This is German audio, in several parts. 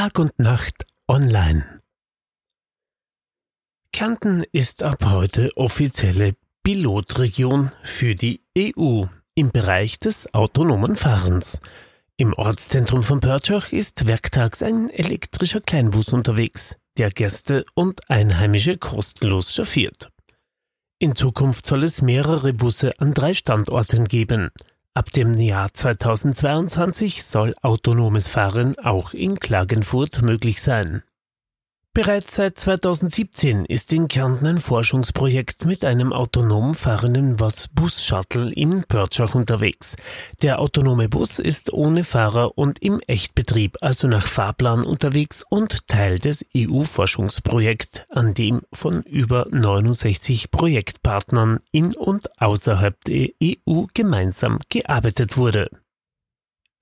Tag und Nacht online. Kärnten ist ab heute offizielle Pilotregion für die EU im Bereich des autonomen Fahrens. Im Ortszentrum von Pörtschach ist werktags ein elektrischer Kleinbus unterwegs, der Gäste und Einheimische kostenlos chauffiert. In Zukunft soll es mehrere Busse an drei Standorten geben. Ab dem Jahr 2022 soll autonomes Fahren auch in Klagenfurt möglich sein. Bereits seit 2017 ist in Kärnten ein Forschungsprojekt mit einem autonom fahrenden Bus-Shuttle in Pörtschach unterwegs. Der autonome Bus ist ohne Fahrer und im Echtbetrieb, also nach Fahrplan unterwegs und Teil des EU-Forschungsprojekts, an dem von über 69 Projektpartnern in und außerhalb der EU gemeinsam gearbeitet wurde.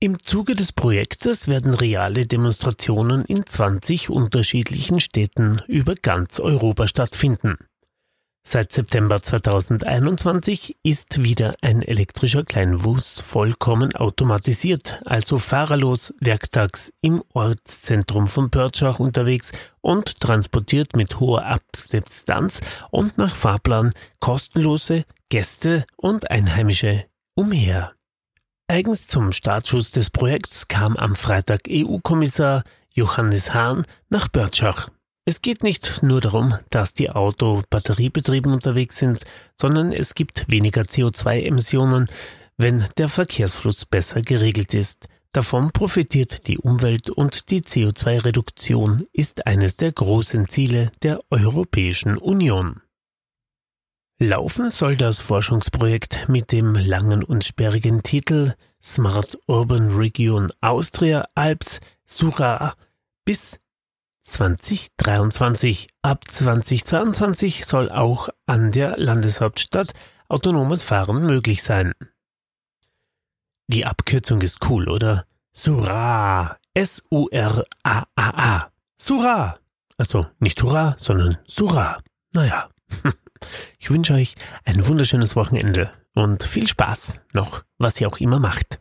Im Zuge des Projektes werden reale Demonstrationen in 20 unterschiedlichen Städten über ganz Europa stattfinden. Seit September 2021 ist wieder ein elektrischer Kleinbus vollkommen automatisiert, also fahrerlos, werktags im Ortszentrum von Pörtschach unterwegs und transportiert mit hoher Abdistanz und nach Fahrplan kostenlose Gäste und Einheimische umher. Eigens zum Startschuss des Projekts kam am Freitag EU-Kommissar Johannes Hahn nach Börtschach. Es geht nicht nur darum, dass die Auto batteriebetrieben unterwegs sind, sondern es gibt weniger CO2-Emissionen, wenn der Verkehrsfluss besser geregelt ist. Davon profitiert die Umwelt und die CO2-Reduktion ist eines der großen Ziele der Europäischen Union. Laufen soll das Forschungsprojekt mit dem langen und sperrigen Titel Smart Urban Region Austria Alps Sura bis 2023. Ab 2022 soll auch an der Landeshauptstadt autonomes Fahren möglich sein. Die Abkürzung ist cool, oder? Sura. S-U-R-A-A-A. Sura. Also nicht Hurra, sondern Sura. Naja. Ich wünsche euch ein wunderschönes Wochenende und viel Spaß noch, was ihr auch immer macht.